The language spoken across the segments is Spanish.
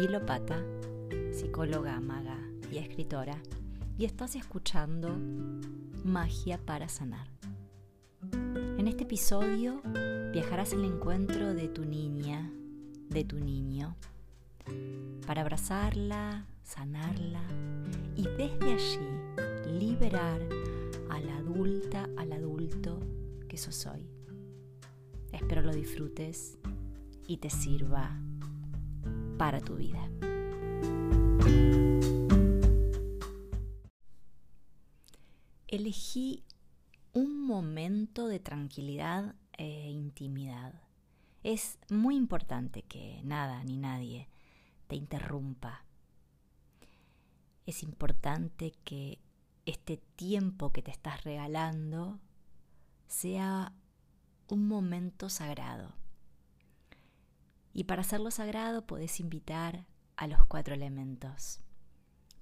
Guilo Pata, psicóloga, maga y escritora, y estás escuchando Magia para Sanar. En este episodio viajarás al encuentro de tu niña, de tu niño, para abrazarla, sanarla y desde allí liberar a la adulta, al adulto que sos hoy. Espero lo disfrutes y te sirva para tu vida. Elegí un momento de tranquilidad e intimidad. Es muy importante que nada ni nadie te interrumpa. Es importante que este tiempo que te estás regalando sea un momento sagrado. Y para hacerlo sagrado podés invitar a los cuatro elementos.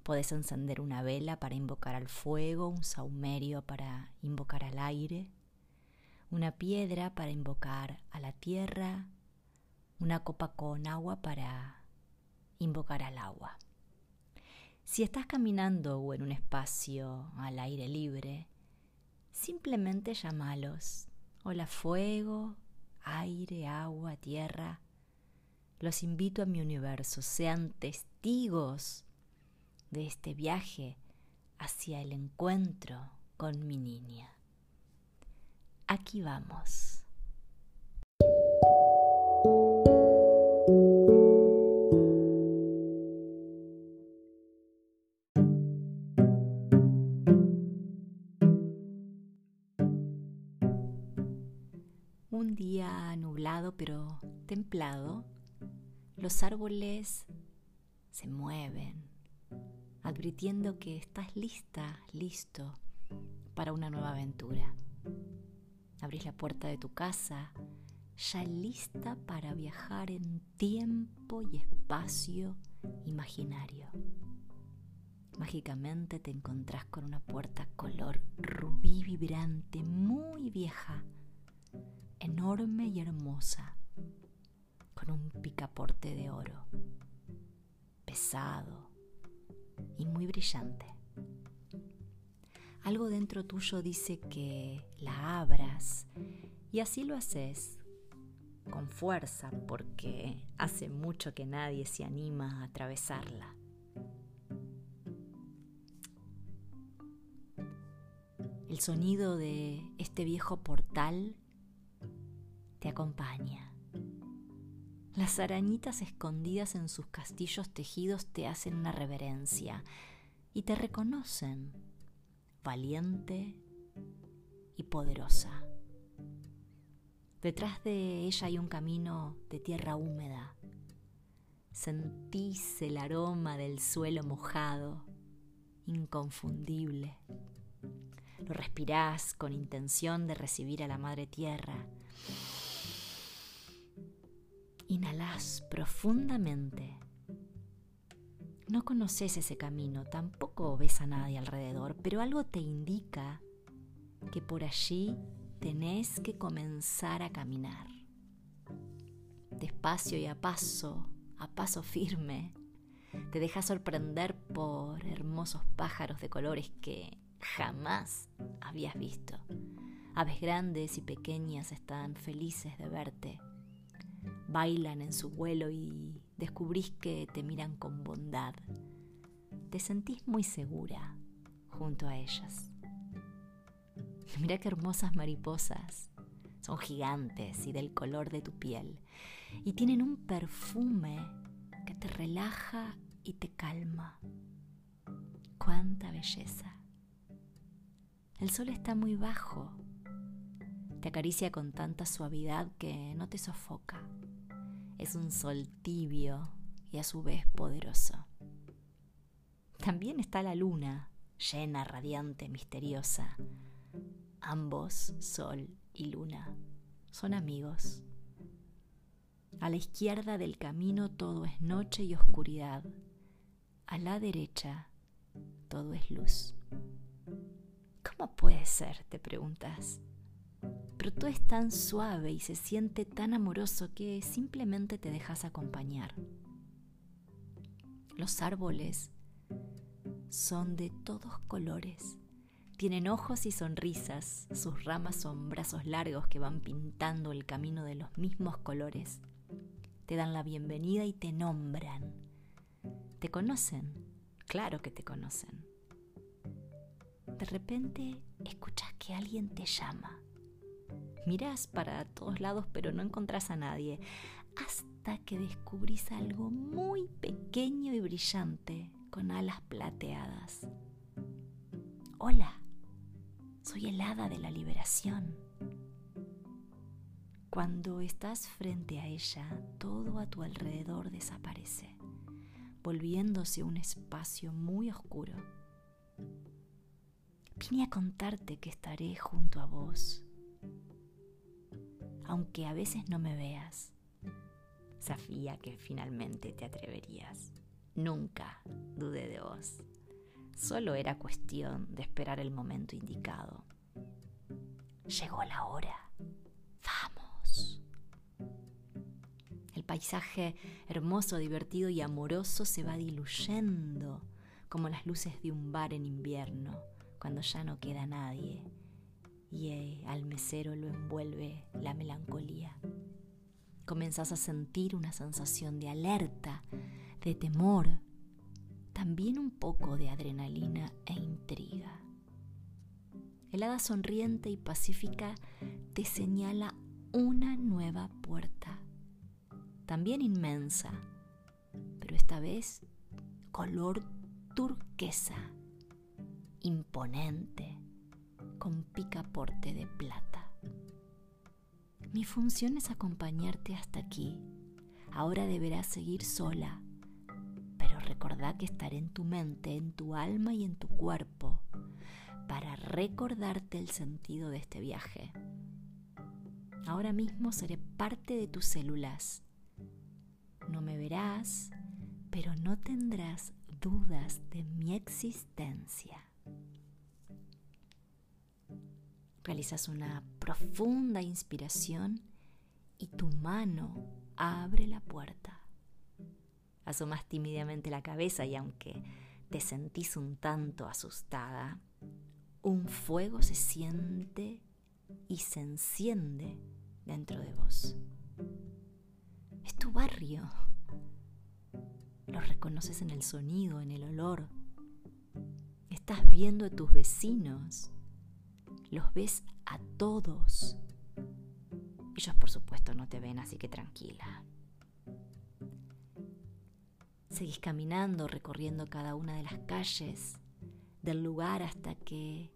Podés encender una vela para invocar al fuego, un saumerio para invocar al aire, una piedra para invocar a la tierra, una copa con agua para invocar al agua. Si estás caminando o en un espacio al aire libre, simplemente llamalos. Hola fuego, aire, agua, tierra. Los invito a mi universo, sean testigos de este viaje hacia el encuentro con mi niña. Aquí vamos. Un día nublado pero templado, los árboles se mueven, advirtiendo que estás lista, listo para una nueva aventura. Abrís la puerta de tu casa, ya lista para viajar en tiempo y espacio imaginario. Mágicamente te encontrás con una puerta color rubí vibrante, muy vieja, enorme y hermosa, un picaporte de oro, pesado y muy brillante. Algo dentro tuyo dice que la abras y así lo haces con fuerza porque hace mucho que nadie se anima a atravesarla. El sonido de este viejo portal te acompaña. Las arañitas escondidas en sus castillos tejidos te hacen una reverencia y te reconocen valiente y poderosa. Detrás de ella hay un camino de tierra húmeda. Sentís el aroma del suelo mojado, inconfundible. Lo respirás con intención de recibir a la madre tierra Inhalás profundamente. No conoces ese camino, tampoco ves a nadie alrededor, pero algo te indica que por allí tenés que comenzar a caminar. Despacio y a paso, a paso firme, te dejas sorprender por hermosos pájaros de colores que jamás habías visto. Aves grandes y pequeñas están felices de verte bailan en su vuelo y descubrís que te miran con bondad. Te sentís muy segura junto a ellas. Mira qué hermosas mariposas. Son gigantes y del color de tu piel. Y tienen un perfume que te relaja y te calma. ¡Cuánta belleza! El sol está muy bajo. Te acaricia con tanta suavidad que no te sofoca es un sol tibio y a su vez poderoso. También está la luna, llena, radiante, misteriosa. Ambos, sol y luna, son amigos. A la izquierda del camino todo es noche y oscuridad. A la derecha todo es luz. ¿Cómo puede ser? te preguntas pero todo es tan suave y se siente tan amoroso que simplemente te dejas acompañar. Los árboles son de todos colores. Tienen ojos y sonrisas, sus ramas son brazos largos que van pintando el camino de los mismos colores. Te dan la bienvenida y te nombran. ¿Te conocen? Claro que te conocen. De repente escuchas que alguien te llama. Mirás para todos lados pero no encontrás a nadie, hasta que descubrís algo muy pequeño y brillante con alas plateadas. Hola, soy el hada de la liberación. Cuando estás frente a ella, todo a tu alrededor desaparece, volviéndose un espacio muy oscuro. Vine a contarte que estaré junto a vos, aunque a veces no me veas. Sabía que finalmente te atreverías. Nunca dudé de vos. Solo era cuestión de esperar el momento indicado. Llegó la hora. Vamos. El paisaje hermoso, divertido y amoroso se va diluyendo como las luces de un bar en invierno, cuando ya no queda nadie y eh, al mesero lo envuelve la melancolía. Comenzás a sentir una sensación de alerta, de temor, también un poco de adrenalina e intriga. El hada sonriente y pacífica te señala una nueva puerta, también inmensa, pero esta vez color turquesa, imponente, con picaporte de plata. Mi función es acompañarte hasta aquí. Ahora deberás seguir sola recordá que estaré en tu mente, en tu alma y en tu cuerpo para recordarte el sentido de este viaje. Ahora mismo seré parte de tus células. No me verás, pero no tendrás dudas de mi existencia. Realizas una profunda inspiración y tu mano abre la puerta. Asomas tímidamente la cabeza y aunque te sentís un tanto asustada, un fuego se siente y se enciende dentro de vos. Es tu barrio. Lo reconoces en el sonido, en el olor. Estás viendo a tus vecinos. Los ves a todos. Ellos por supuesto no te ven, así que tranquila. Seguís caminando, recorriendo cada una de las calles del lugar hasta que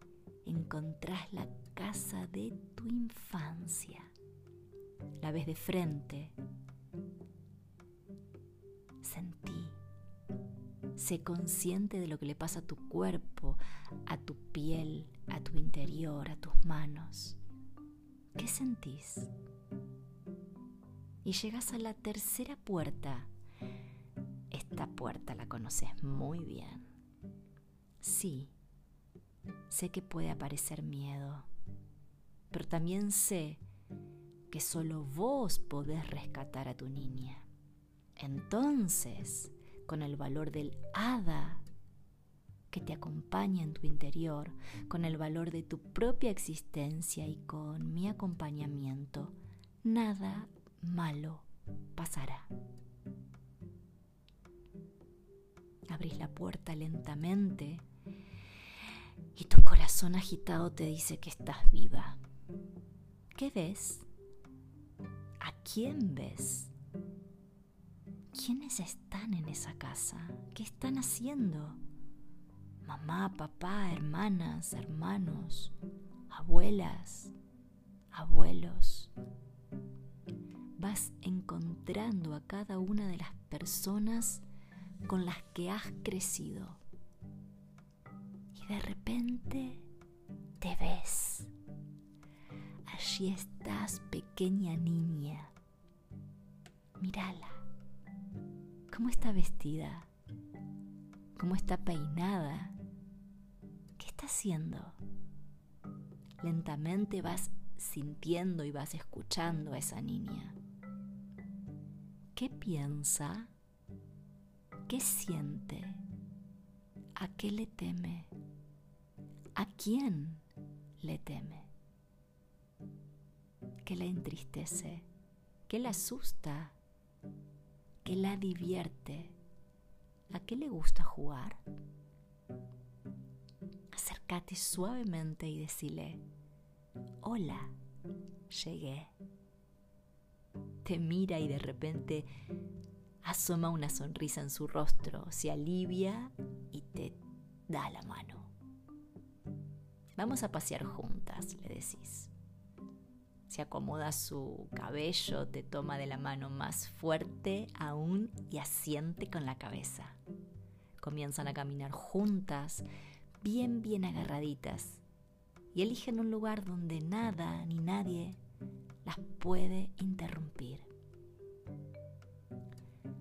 encontrás la casa de tu infancia. La ves de frente. Sentí. Sé consciente de lo que le pasa a tu cuerpo, a tu piel, a tu interior, a tus manos. ¿Qué sentís? Y llegas a la tercera puerta esta puerta la conoces muy bien. Sí, sé que puede aparecer miedo, pero también sé que solo vos podés rescatar a tu niña. Entonces, con el valor del hada que te acompaña en tu interior, con el valor de tu propia existencia y con mi acompañamiento, nada malo pasará. Abrís la puerta lentamente y tu corazón agitado te dice que estás viva. ¿Qué ves? ¿A quién ves? ¿Quiénes están en esa casa? ¿Qué están haciendo? Mamá, papá, hermanas, hermanos, abuelas, abuelos. Vas encontrando a cada una de las personas con las que has crecido. Y de repente te ves. Allí estás, pequeña niña. Mírala. ¿Cómo está vestida? ¿Cómo está peinada? ¿Qué está haciendo? Lentamente vas sintiendo y vas escuchando a esa niña. ¿Qué piensa? ¿Qué siente? ¿A qué le teme? ¿A quién le teme? ¿Qué le entristece? ¿Qué le asusta? ¿Qué la divierte? ¿A qué le gusta jugar? Acércate suavemente y decile, hola, llegué. Te mira y de repente asoma una sonrisa en su rostro, se alivia y te da la mano. Vamos a pasear juntas, le decís. Se acomoda su cabello, te toma de la mano más fuerte aún y asiente con la cabeza. Comienzan a caminar juntas, bien, bien agarraditas, y eligen un lugar donde nada ni nadie las puede interrumpir.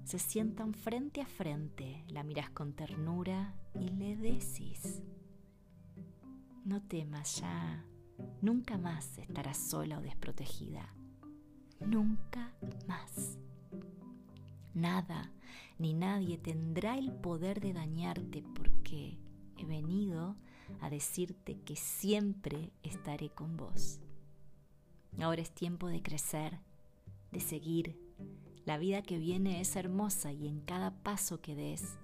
Se sientan frente a frente, la miras con ternura y le decís, no temas ya, nunca más estarás sola o desprotegida, nunca más. Nada ni nadie tendrá el poder de dañarte porque he venido a decirte que siempre estaré con vos. Ahora es tiempo de crecer, de seguir. La vida que viene es hermosa y en cada paso que des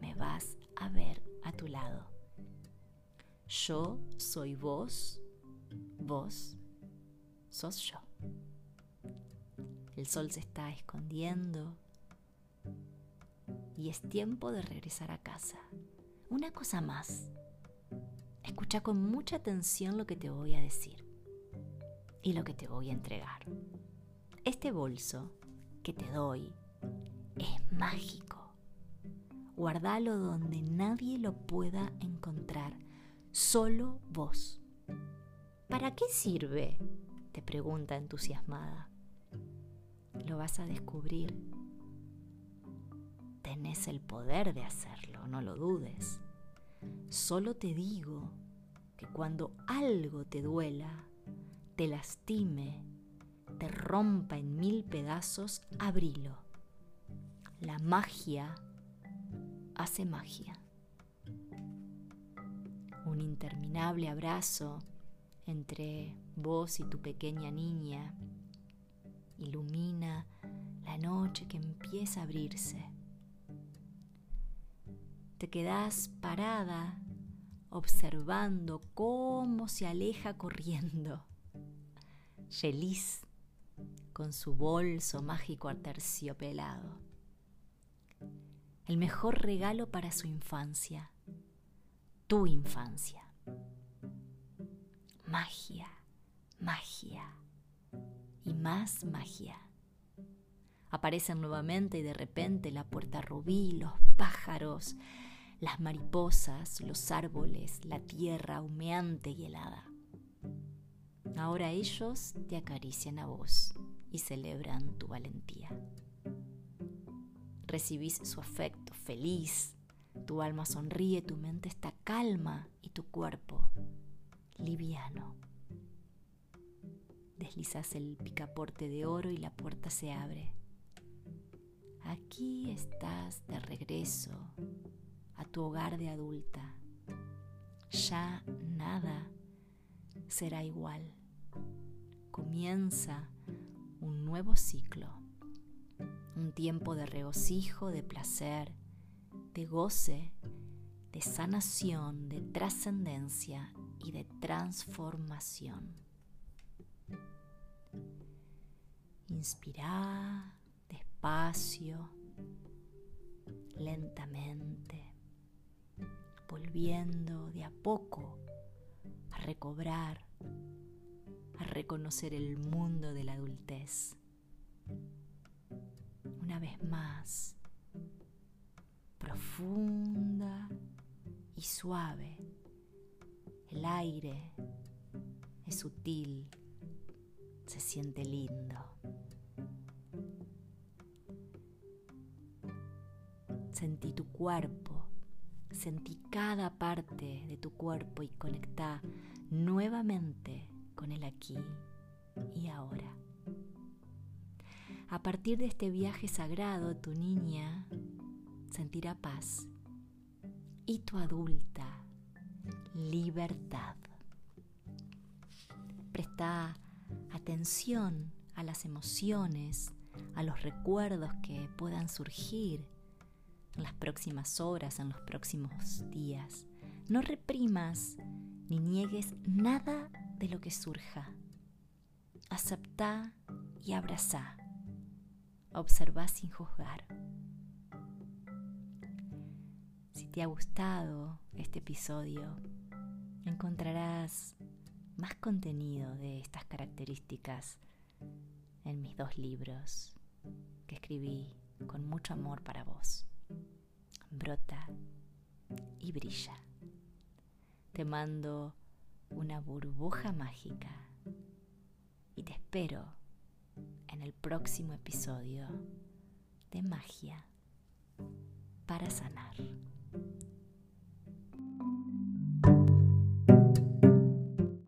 me vas a ver a tu lado. Yo soy vos, vos sos yo. El sol se está escondiendo y es tiempo de regresar a casa. Una cosa más. Escucha con mucha atención lo que te voy a decir y lo que te voy a entregar. Este bolso que te doy es mágico. Guardalo donde nadie lo pueda encontrar, solo vos. ¿Para qué sirve? te pregunta entusiasmada. Lo vas a descubrir. Tenés el poder de hacerlo, no lo dudes. Solo te digo que cuando algo te duela, te lastime, te rompa en mil pedazos, abrilo. La magia hace magia. Un interminable abrazo entre vos y tu pequeña niña ilumina la noche que empieza a abrirse. Te quedás parada observando cómo se aleja corriendo feliz con su bolso mágico aterciopelado. El mejor regalo para su infancia, tu infancia. Magia, magia y más magia. Aparecen nuevamente y de repente la puerta rubí, los pájaros, las mariposas, los árboles, la tierra humeante y helada. Ahora ellos te acarician a vos y celebran tu valentía. Recibís su afecto feliz, tu alma sonríe, tu mente está calma y tu cuerpo liviano. Deslizas el picaporte de oro y la puerta se abre. Aquí estás de regreso a tu hogar de adulta. Ya nada será igual. Comienza un nuevo ciclo, un tiempo de regocijo, de placer, de goce, de sanación, de trascendencia y de transformación. Inspira despacio, lentamente, volviendo de a poco a recobrar, a reconocer el mundo de la adultez. Una vez más, profunda y suave. El aire es sutil, se siente lindo. Sentí tu cuerpo Sentí cada parte de tu cuerpo y conectá nuevamente con el aquí y ahora. A partir de este viaje sagrado, tu niña sentirá paz y tu adulta libertad. Presta atención a las emociones, a los recuerdos que puedan surgir en las próximas horas, en los próximos días. No reprimas ni niegues nada de lo que surja. Acepta y abraza. Observa sin juzgar. Si te ha gustado este episodio, encontrarás más contenido de estas características en mis dos libros que escribí con mucho amor para vos. Brota y brilla. Te mando una burbuja mágica y te espero en el próximo episodio de Magia para Sanar.